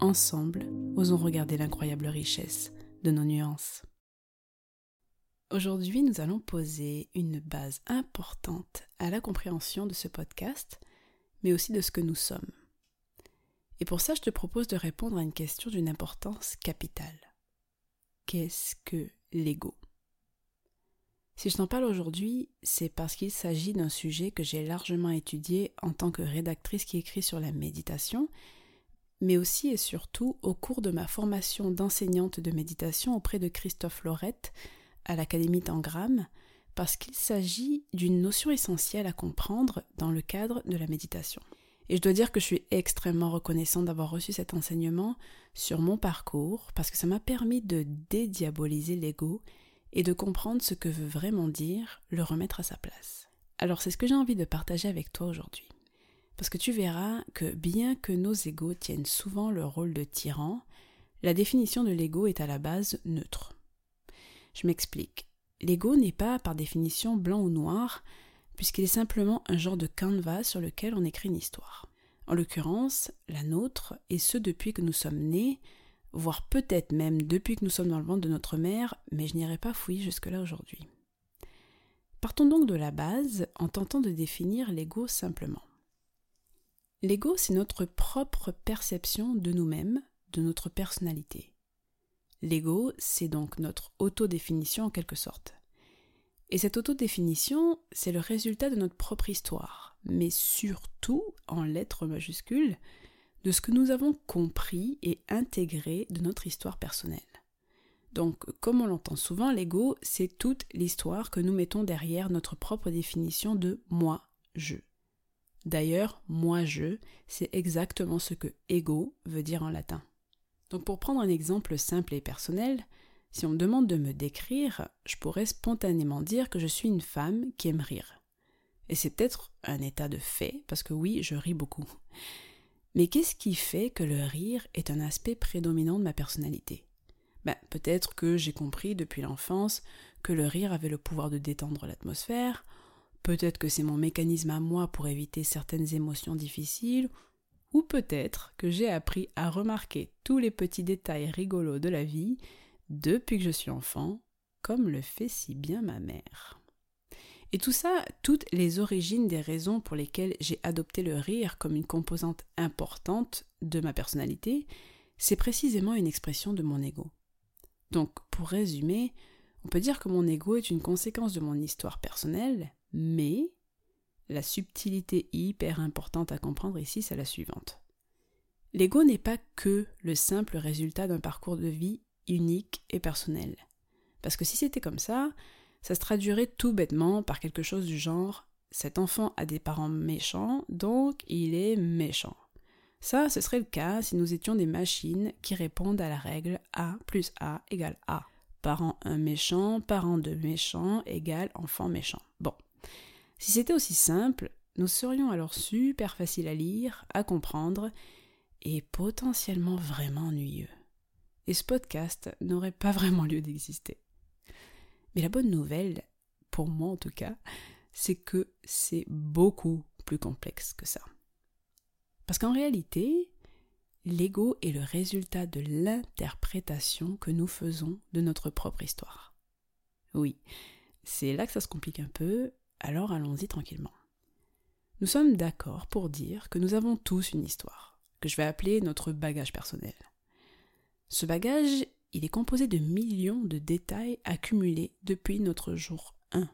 ensemble, osons regarder l'incroyable richesse de nos nuances. Aujourd'hui, nous allons poser une base importante à la compréhension de ce podcast, mais aussi de ce que nous sommes. Et pour ça, je te propose de répondre à une question d'une importance capitale. Qu'est-ce que l'ego? Si je t'en parle aujourd'hui, c'est parce qu'il s'agit d'un sujet que j'ai largement étudié en tant que rédactrice qui écrit sur la méditation mais aussi et surtout au cours de ma formation d'enseignante de méditation auprès de Christophe Laurette à l'Académie Tangram, parce qu'il s'agit d'une notion essentielle à comprendre dans le cadre de la méditation. Et je dois dire que je suis extrêmement reconnaissante d'avoir reçu cet enseignement sur mon parcours, parce que ça m'a permis de dédiaboliser l'ego et de comprendre ce que veut vraiment dire le remettre à sa place. Alors c'est ce que j'ai envie de partager avec toi aujourd'hui. Parce que tu verras que bien que nos égaux tiennent souvent le rôle de tyran, la définition de l'ego est à la base neutre. Je m'explique. L'ego n'est pas par définition blanc ou noir, puisqu'il est simplement un genre de canevas sur lequel on écrit une histoire. En l'occurrence, la nôtre, et ce depuis que nous sommes nés, voire peut-être même depuis que nous sommes dans le ventre de notre mère, mais je n'irai pas fouiller jusque-là aujourd'hui. Partons donc de la base en tentant de définir l'ego simplement. L'ego, c'est notre propre perception de nous-mêmes, de notre personnalité. L'ego, c'est donc notre autodéfinition en quelque sorte. Et cette autodéfinition, c'est le résultat de notre propre histoire, mais surtout, en lettres majuscules, de ce que nous avons compris et intégré de notre histoire personnelle. Donc, comme on l'entend souvent, l'ego, c'est toute l'histoire que nous mettons derrière notre propre définition de moi, je. D'ailleurs, moi-je, c'est exactement ce que ego veut dire en latin. Donc pour prendre un exemple simple et personnel, si on me demande de me décrire, je pourrais spontanément dire que je suis une femme qui aime rire. Et c'est peut-être un état de fait, parce que oui, je ris beaucoup. Mais qu'est-ce qui fait que le rire est un aspect prédominant de ma personnalité? Ben, Peut-être que j'ai compris depuis l'enfance que le rire avait le pouvoir de détendre l'atmosphère, Peut-être que c'est mon mécanisme à moi pour éviter certaines émotions difficiles, ou peut-être que j'ai appris à remarquer tous les petits détails rigolos de la vie depuis que je suis enfant, comme le fait si bien ma mère. Et tout ça, toutes les origines des raisons pour lesquelles j'ai adopté le rire comme une composante importante de ma personnalité, c'est précisément une expression de mon ego. Donc, pour résumer, on peut dire que mon ego est une conséquence de mon histoire personnelle, mais la subtilité hyper importante à comprendre ici, c'est la suivante. L'ego n'est pas que le simple résultat d'un parcours de vie unique et personnel. Parce que si c'était comme ça, ça se traduirait tout bêtement par quelque chose du genre cet enfant a des parents méchants, donc il est méchant. Ça, ce serait le cas si nous étions des machines qui répondent à la règle A plus A égale A. Parent 1 méchant, parent 2 méchant égale enfant méchant. Bon. Si c'était aussi simple, nous serions alors super faciles à lire, à comprendre et potentiellement vraiment ennuyeux. Et ce podcast n'aurait pas vraiment lieu d'exister. Mais la bonne nouvelle, pour moi en tout cas, c'est que c'est beaucoup plus complexe que ça. Parce qu'en réalité, l'ego est le résultat de l'interprétation que nous faisons de notre propre histoire. Oui, c'est là que ça se complique un peu, alors allons-y tranquillement. Nous sommes d'accord pour dire que nous avons tous une histoire, que je vais appeler notre bagage personnel. Ce bagage, il est composé de millions de détails accumulés depuis notre jour 1.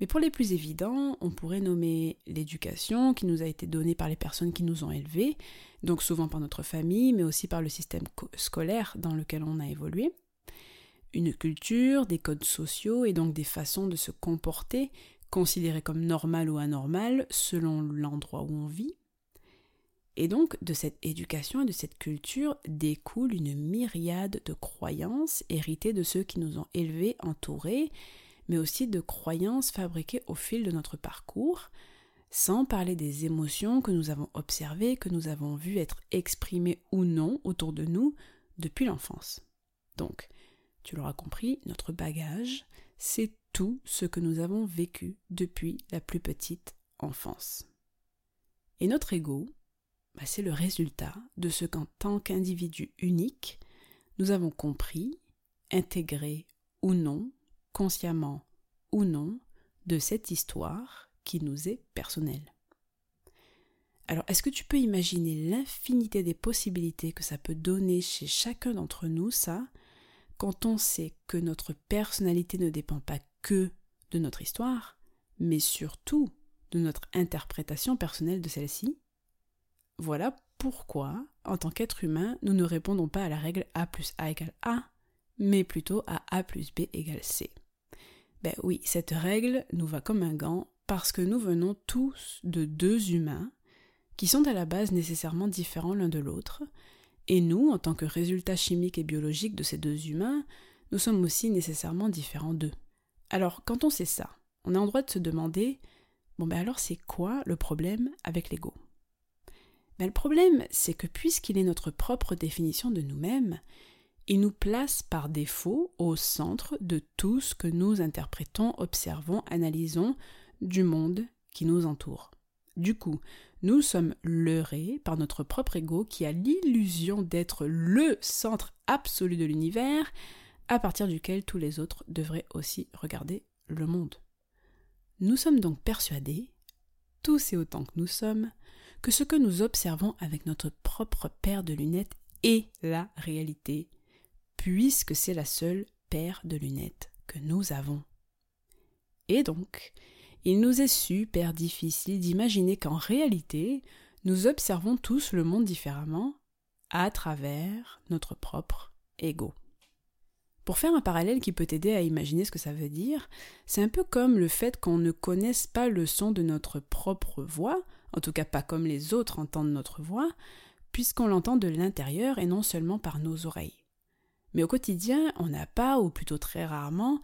Mais pour les plus évidents, on pourrait nommer l'éducation qui nous a été donnée par les personnes qui nous ont élevés, donc souvent par notre famille, mais aussi par le système scolaire dans lequel on a évolué, une culture, des codes sociaux et donc des façons de se comporter considérées comme normales ou anormales selon l'endroit où on vit. Et donc, de cette éducation et de cette culture découle une myriade de croyances héritées de ceux qui nous ont élevés, entourés, mais aussi de croyances fabriquées au fil de notre parcours, sans parler des émotions que nous avons observées, que nous avons vues être exprimées ou non autour de nous depuis l'enfance. Donc, tu l'auras compris, notre bagage, c'est tout ce que nous avons vécu depuis la plus petite enfance. Et notre ego, bah, c'est le résultat de ce qu'en tant qu'individu unique, nous avons compris, intégré ou non, consciemment ou non, de cette histoire qui nous est personnelle. Alors, est-ce que tu peux imaginer l'infinité des possibilités que ça peut donner chez chacun d'entre nous, ça, quand on sait que notre personnalité ne dépend pas que de notre histoire, mais surtout de notre interprétation personnelle de celle-ci Voilà pourquoi, en tant qu'être humain, nous ne répondons pas à la règle A plus A égale A, mais plutôt à A plus B égale C. Ben oui, cette règle nous va comme un gant parce que nous venons tous de deux humains qui sont à la base nécessairement différents l'un de l'autre, et nous, en tant que résultat chimique et biologique de ces deux humains, nous sommes aussi nécessairement différents d'eux. Alors, quand on sait ça, on a en droit de se demander bon ben alors c'est quoi le problème avec l'ego? Ben, Le problème, c'est que puisqu'il est notre propre définition de nous-mêmes, il nous place par défaut au centre de tout ce que nous interprétons, observons, analysons du monde qui nous entoure. Du coup, nous sommes leurrés par notre propre ego qui a l'illusion d'être le centre absolu de l'univers à partir duquel tous les autres devraient aussi regarder le monde. Nous sommes donc persuadés, tous et autant que nous sommes, que ce que nous observons avec notre propre paire de lunettes est la réalité, puisque c'est la seule paire de lunettes que nous avons. Et donc, il nous est super difficile d'imaginer qu'en réalité, nous observons tous le monde différemment à travers notre propre ego. Pour faire un parallèle qui peut aider à imaginer ce que ça veut dire, c'est un peu comme le fait qu'on ne connaisse pas le son de notre propre voix, en tout cas pas comme les autres entendent notre voix, puisqu'on l'entend de l'intérieur et non seulement par nos oreilles. Mais au quotidien, on n'a pas, ou plutôt très rarement,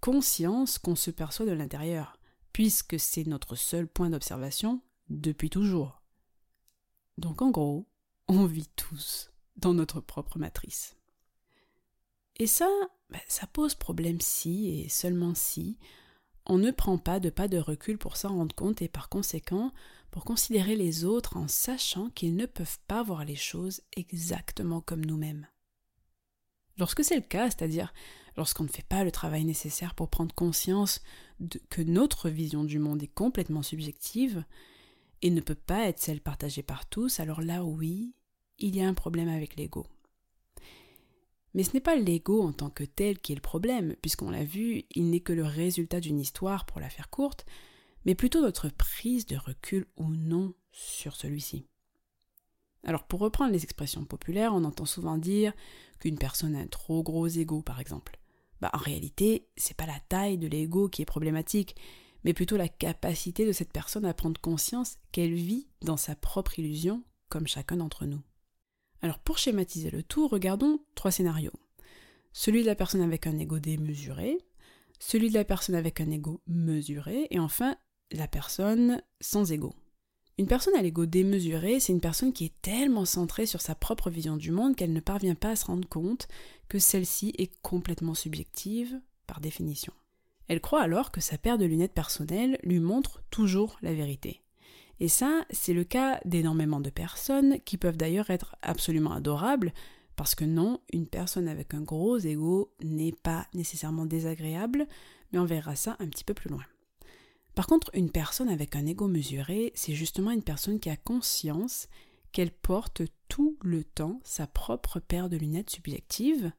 conscience qu'on se perçoit de l'intérieur puisque c'est notre seul point d'observation depuis toujours. Donc en gros, on vit tous dans notre propre matrice. Et ça, bah, ça pose problème si et seulement si on ne prend pas de pas de recul pour s'en rendre compte et par conséquent pour considérer les autres en sachant qu'ils ne peuvent pas voir les choses exactement comme nous-mêmes. Lorsque c'est le cas, c'est-à-dire lorsqu'on ne fait pas le travail nécessaire pour prendre conscience que notre vision du monde est complètement subjective et ne peut pas être celle partagée par tous, alors là oui, il y a un problème avec l'ego. Mais ce n'est pas l'ego en tant que tel qui est le problème, puisqu'on l'a vu, il n'est que le résultat d'une histoire pour la faire courte, mais plutôt notre prise de recul ou non sur celui-ci. Alors pour reprendre les expressions populaires, on entend souvent dire qu'une personne a un trop gros ego par exemple. Bah, en réalité, c'est pas la taille de l'ego qui est problématique, mais plutôt la capacité de cette personne à prendre conscience qu'elle vit dans sa propre illusion comme chacun d'entre nous. Alors pour schématiser le tout, regardons trois scénarios. Celui de la personne avec un ego démesuré, celui de la personne avec un ego mesuré, et enfin la personne sans ego. Une personne à l'ego démesuré, c'est une personne qui est tellement centrée sur sa propre vision du monde qu'elle ne parvient pas à se rendre compte que celle-ci est complètement subjective par définition. Elle croit alors que sa paire de lunettes personnelles lui montre toujours la vérité. Et ça, c'est le cas d'énormément de personnes qui peuvent d'ailleurs être absolument adorables, parce que non, une personne avec un gros ego n'est pas nécessairement désagréable, mais on verra ça un petit peu plus loin. Par contre, une personne avec un ego mesuré, c'est justement une personne qui a conscience qu'elle porte tout le temps sa propre paire de lunettes subjectives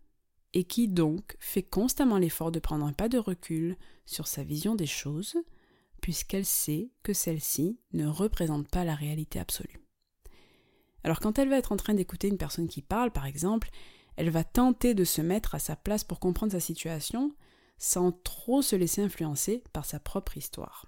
et qui donc fait constamment l'effort de prendre un pas de recul sur sa vision des choses, puisqu'elle sait que celle-ci ne représente pas la réalité absolue. Alors quand elle va être en train d'écouter une personne qui parle, par exemple, elle va tenter de se mettre à sa place pour comprendre sa situation, sans trop se laisser influencer par sa propre histoire.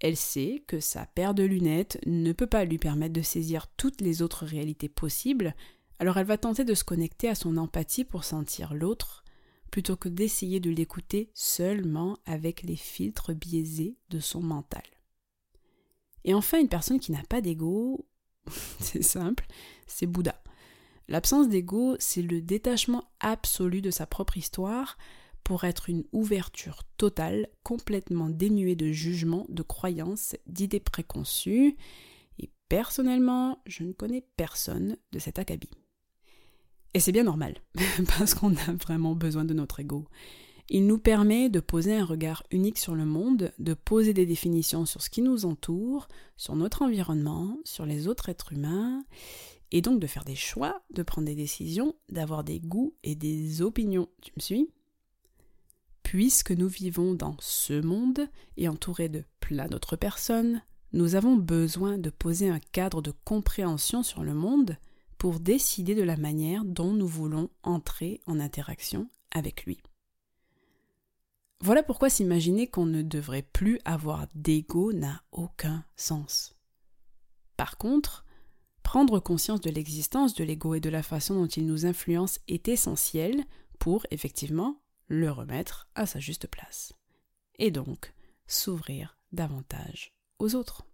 Elle sait que sa paire de lunettes ne peut pas lui permettre de saisir toutes les autres réalités possibles, alors elle va tenter de se connecter à son empathie pour sentir l'autre, plutôt que d'essayer de l'écouter seulement avec les filtres biaisés de son mental. Et enfin, une personne qui n'a pas d'ego, c'est simple, c'est Bouddha. L'absence d'ego, c'est le détachement absolu de sa propre histoire pour être une ouverture totale, complètement dénuée de jugement, de croyances, d'idées préconçues. Et personnellement, je ne connais personne de cet acabit. Et c'est bien normal, parce qu'on a vraiment besoin de notre ego. Il nous permet de poser un regard unique sur le monde, de poser des définitions sur ce qui nous entoure, sur notre environnement, sur les autres êtres humains, et donc de faire des choix, de prendre des décisions, d'avoir des goûts et des opinions. Tu me suis? Puisque nous vivons dans ce monde et entourés de plein d'autres personnes, nous avons besoin de poser un cadre de compréhension sur le monde pour décider de la manière dont nous voulons entrer en interaction avec lui. Voilà pourquoi s'imaginer qu'on ne devrait plus avoir d'ego n'a aucun sens. Par contre, prendre conscience de l'existence de l'ego et de la façon dont il nous influence est essentiel pour, effectivement, le remettre à sa juste place. Et donc, s'ouvrir davantage aux autres.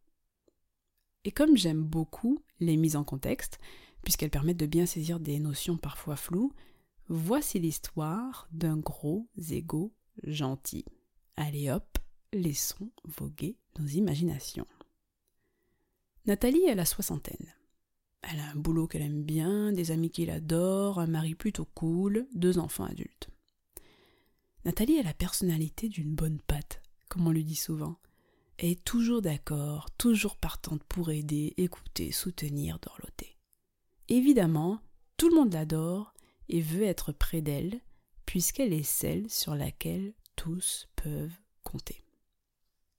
Et comme j'aime beaucoup les mises en contexte, puisqu'elles permettent de bien saisir des notions parfois floues, voici l'histoire d'un gros égo gentil. Allez hop, laissons voguer nos imaginations. Nathalie a la soixantaine. Elle a un boulot qu'elle aime bien, des amis qui l'adorent, un mari plutôt cool, deux enfants adultes. Nathalie a la personnalité d'une bonne patte, comme on lui dit souvent. Elle est toujours d'accord, toujours partante pour aider, écouter, soutenir, dorloter. Évidemment, tout le monde l'adore et veut être près d'elle, puisqu'elle est celle sur laquelle tous peuvent compter.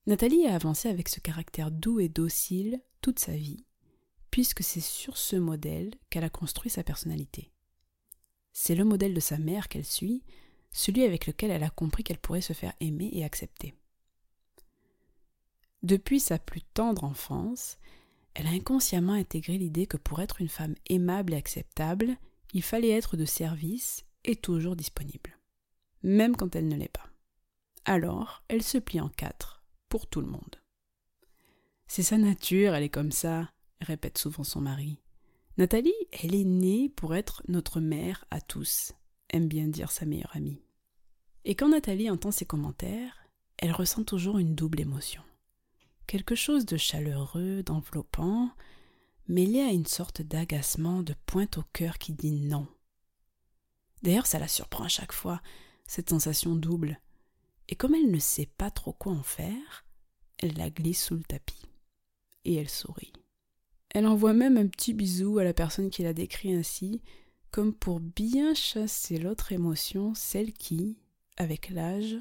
Nathalie a avancé avec ce caractère doux et docile toute sa vie, puisque c'est sur ce modèle qu'elle a construit sa personnalité. C'est le modèle de sa mère qu'elle suit, celui avec lequel elle a compris qu'elle pourrait se faire aimer et accepter. Depuis sa plus tendre enfance, elle a inconsciemment intégré l'idée que pour être une femme aimable et acceptable, il fallait être de service et toujours disponible, même quand elle ne l'est pas. Alors, elle se plie en quatre, pour tout le monde. C'est sa nature, elle est comme ça, répète souvent son mari. Nathalie, elle est née pour être notre mère à tous, aime bien dire sa meilleure amie. Et quand Nathalie entend ces commentaires, elle ressent toujours une double émotion quelque chose de chaleureux, d'enveloppant, mêlé à une sorte d'agacement, de pointe au cœur qui dit non. D'ailleurs, ça la surprend à chaque fois, cette sensation double. Et comme elle ne sait pas trop quoi en faire, elle la glisse sous le tapis. Et elle sourit. Elle envoie même un petit bisou à la personne qui la décrit ainsi, comme pour bien chasser l'autre émotion, celle qui, avec l'âge,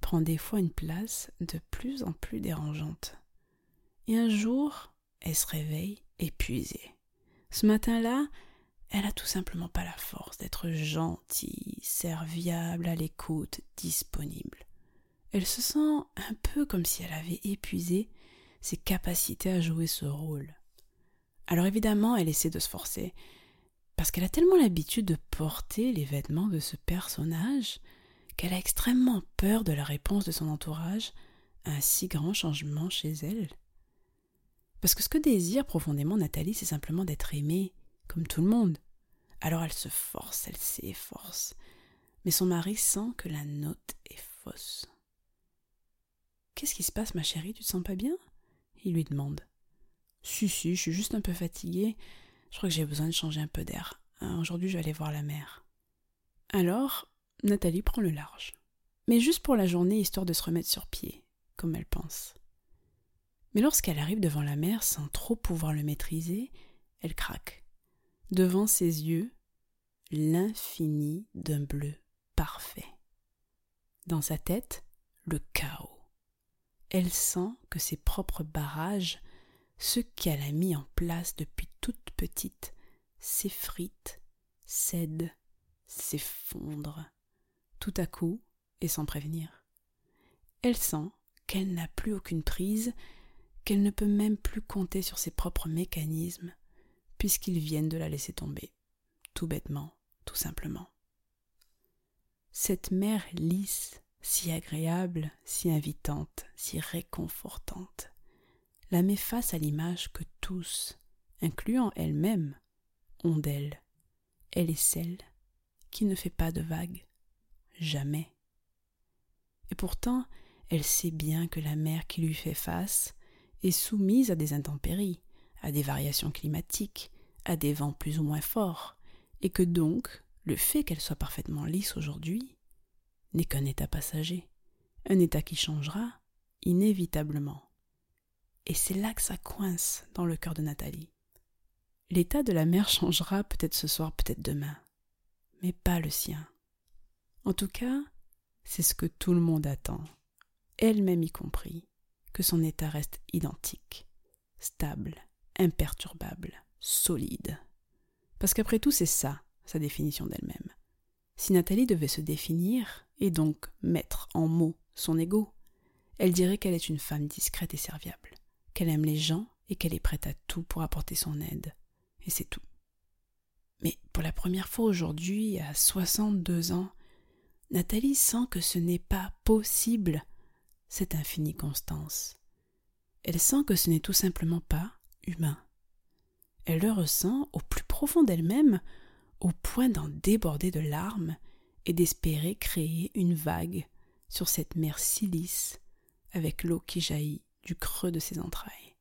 prend des fois une place de plus en plus dérangeante. Et un jour, elle se réveille épuisée. Ce matin-là, elle a tout simplement pas la force d'être gentille, serviable, à l'écoute, disponible. Elle se sent un peu comme si elle avait épuisé ses capacités à jouer ce rôle. Alors évidemment, elle essaie de se forcer, parce qu'elle a tellement l'habitude de porter les vêtements de ce personnage qu'elle a extrêmement peur de la réponse de son entourage à un si grand changement chez elle. Parce que ce que désire profondément Nathalie, c'est simplement d'être aimée, comme tout le monde. Alors elle se force, elle s'efforce. Mais son mari sent que la note est fausse. Qu'est-ce qui se passe, ma chérie? Tu te sens pas bien? Il lui demande. Si, si, je suis juste un peu fatiguée. Je crois que j'ai besoin de changer un peu d'air. Hein, aujourd'hui, je vais aller voir la mer. Alors, Nathalie prend le large. Mais juste pour la journée, histoire de se remettre sur pied, comme elle pense. Mais lorsqu'elle arrive devant la mer sans trop pouvoir le maîtriser, elle craque. Devant ses yeux, l'infini d'un bleu parfait. Dans sa tête, le chaos. Elle sent que ses propres barrages, ceux qu'elle a mis en place depuis toute petite, s'effritent, cèdent, s'effondrent, tout à coup et sans prévenir. Elle sent qu'elle n'a plus aucune prise qu'elle ne peut même plus compter sur ses propres mécanismes, puisqu'ils viennent de la laisser tomber, tout bêtement, tout simplement. Cette mer lisse, si agréable, si invitante, si réconfortante, la met face à l'image que tous, incluant elle-même, ont d'elle. Elle est celle qui ne fait pas de vagues. Jamais. Et pourtant, elle sait bien que la mer qui lui fait face est soumise à des intempéries, à des variations climatiques, à des vents plus ou moins forts, et que donc le fait qu'elle soit parfaitement lisse aujourd'hui n'est qu'un état passager, un état qui changera inévitablement. Et c'est là que ça coince dans le cœur de Nathalie. L'état de la mer changera peut-être ce soir, peut-être demain, mais pas le sien. En tout cas, c'est ce que tout le monde attend, elle-même y compris, que son état reste identique, stable, imperturbable, solide. Parce qu'après tout, c'est ça, sa définition d'elle-même. Si Nathalie devait se définir, et donc mettre en mots son ego, elle dirait qu'elle est une femme discrète et serviable, qu'elle aime les gens et qu'elle est prête à tout pour apporter son aide. Et c'est tout. Mais pour la première fois aujourd'hui, à 62 ans, Nathalie sent que ce n'est pas possible, cette infinie constance. Elle sent que ce n'est tout simplement pas humain. Elle le ressent au plus profond d'elle-même, au point d'en déborder de larmes et d'espérer créer une vague sur cette mer si lisse, avec l'eau qui jaillit du creux de ses entrailles.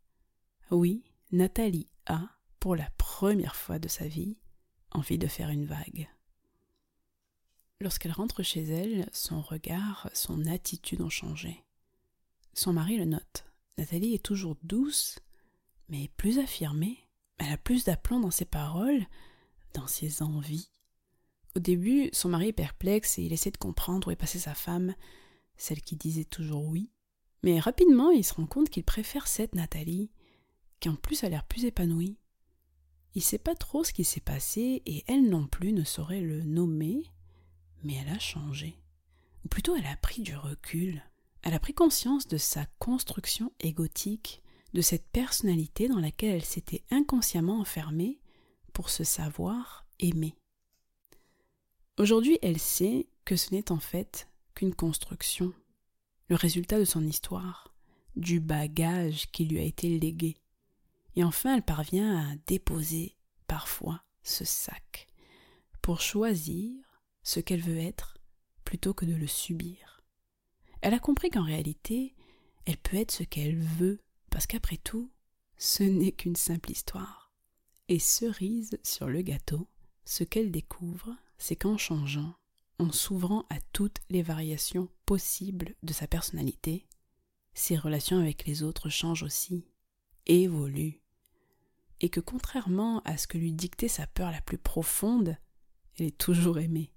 Oui, Nathalie a, pour la première fois de sa vie, envie de faire une vague. Lorsqu'elle rentre chez elle, son regard, son attitude ont changé. Son mari le note. Nathalie est toujours douce, mais plus affirmée. Elle a plus d'aplomb dans ses paroles, dans ses envies. Au début, son mari est perplexe et il essaie de comprendre où est passée sa femme, celle qui disait toujours oui. Mais rapidement, il se rend compte qu'il préfère cette Nathalie, qui en plus a l'air plus épanouie. Il sait pas trop ce qui s'est passé et elle non plus ne saurait le nommer, mais elle a changé. Ou plutôt elle a pris du recul. Elle a pris conscience de sa construction égotique, de cette personnalité dans laquelle elle s'était inconsciemment enfermée pour se savoir aimer. Aujourd'hui, elle sait que ce n'est en fait qu'une construction, le résultat de son histoire, du bagage qui lui a été légué. Et enfin, elle parvient à déposer parfois ce sac pour choisir ce qu'elle veut être plutôt que de le subir. Elle a compris qu'en réalité, elle peut être ce qu'elle veut, parce qu'après tout, ce n'est qu'une simple histoire. Et cerise sur le gâteau, ce qu'elle découvre, c'est qu'en changeant, en s'ouvrant à toutes les variations possibles de sa personnalité, ses relations avec les autres changent aussi, évoluent, et que contrairement à ce que lui dictait sa peur la plus profonde, elle est toujours aimée.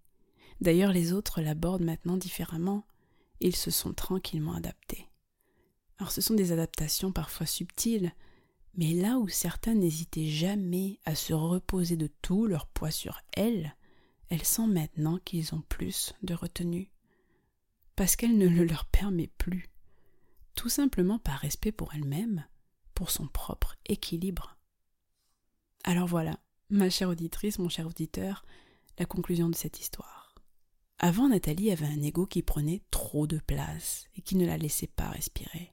D'ailleurs, les autres l'abordent maintenant différemment. Ils se sont tranquillement adaptés. Alors ce sont des adaptations parfois subtiles, mais là où certains n'hésitaient jamais à se reposer de tout leur poids sur elles, elles sentent maintenant qu'ils ont plus de retenue. Parce qu'elle ne le leur permet plus. Tout simplement par respect pour elle-même, pour son propre équilibre. Alors voilà, ma chère auditrice, mon cher auditeur, la conclusion de cette histoire. Avant, Nathalie avait un ego qui prenait trop de place et qui ne la laissait pas respirer.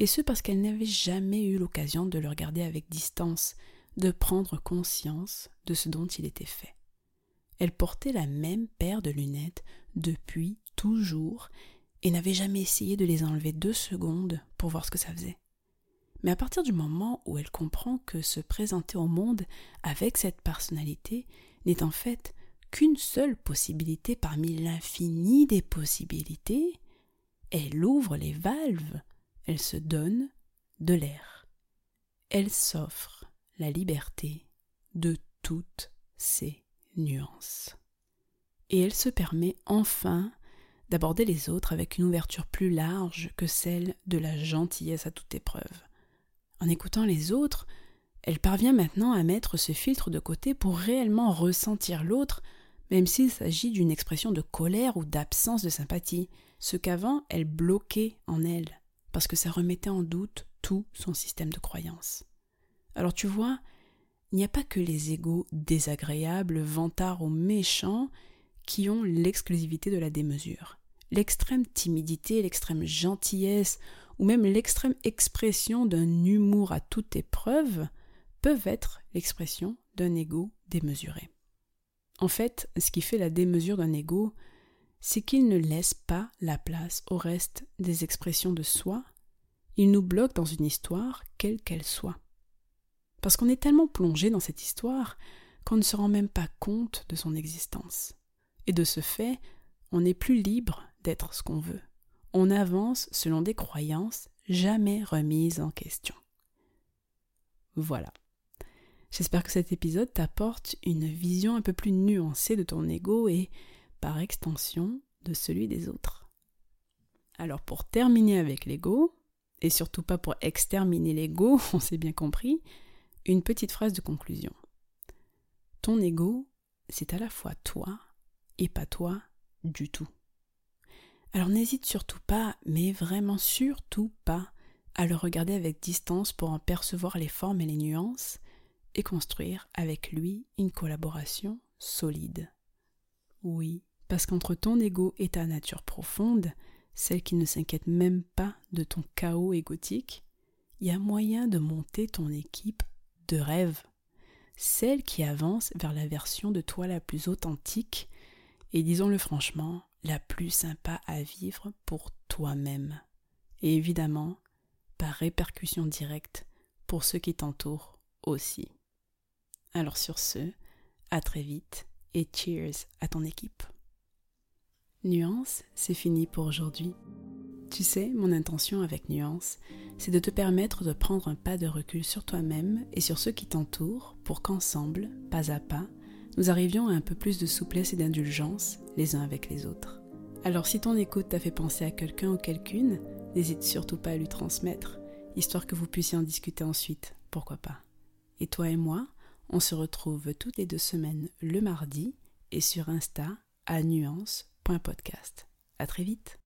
Et ce parce qu'elle n'avait jamais eu l'occasion de le regarder avec distance, de prendre conscience de ce dont il était fait. Elle portait la même paire de lunettes depuis toujours et n'avait jamais essayé de les enlever deux secondes pour voir ce que ça faisait. Mais à partir du moment où elle comprend que se présenter au monde avec cette personnalité n'est en fait qu'une seule possibilité parmi l'infini des possibilités, elle ouvre les valves, elle se donne de l'air. Elle s'offre la liberté de toutes ses nuances. Et elle se permet enfin d'aborder les autres avec une ouverture plus large que celle de la gentillesse à toute épreuve. En écoutant les autres, elle parvient maintenant à mettre ce filtre de côté pour réellement ressentir l'autre même s'il s'agit d'une expression de colère ou d'absence de sympathie, ce qu'avant elle bloquait en elle, parce que ça remettait en doute tout son système de croyances. Alors tu vois, il n'y a pas que les égaux désagréables, vantards ou méchants qui ont l'exclusivité de la démesure. L'extrême timidité, l'extrême gentillesse ou même l'extrême expression d'un humour à toute épreuve peuvent être l'expression d'un ego démesuré. En fait, ce qui fait la démesure d'un ego, c'est qu'il ne laisse pas la place au reste des expressions de soi, il nous bloque dans une histoire, quelle qu'elle soit. Parce qu'on est tellement plongé dans cette histoire qu'on ne se rend même pas compte de son existence. Et de ce fait, on n'est plus libre d'être ce qu'on veut. On avance selon des croyances jamais remises en question. Voilà. J'espère que cet épisode t'apporte une vision un peu plus nuancée de ton ego et, par extension, de celui des autres. Alors pour terminer avec l'ego, et surtout pas pour exterminer l'ego, on s'est bien compris, une petite phrase de conclusion. Ton ego, c'est à la fois toi et pas toi du tout. Alors n'hésite surtout pas, mais vraiment surtout pas, à le regarder avec distance pour en percevoir les formes et les nuances, et construire avec lui une collaboration solide. Oui, parce qu'entre ton ego et ta nature profonde, celle qui ne s'inquiète même pas de ton chaos égotique, il y a moyen de monter ton équipe de rêve, celle qui avance vers la version de toi la plus authentique et disons-le franchement, la plus sympa à vivre pour toi-même. Et évidemment, par répercussion directe pour ceux qui t'entourent aussi. Alors sur ce, à très vite et cheers à ton équipe. Nuance, c'est fini pour aujourd'hui. Tu sais, mon intention avec Nuance, c'est de te permettre de prendre un pas de recul sur toi-même et sur ceux qui t'entourent pour qu'ensemble, pas à pas, nous arrivions à un peu plus de souplesse et d'indulgence les uns avec les autres. Alors si ton écoute t'a fait penser à quelqu'un ou quelqu'une, n'hésite surtout pas à lui transmettre, histoire que vous puissiez en discuter ensuite, pourquoi pas. Et toi et moi, on se retrouve toutes les deux semaines le mardi et sur Insta à nuance.podcast. À très vite.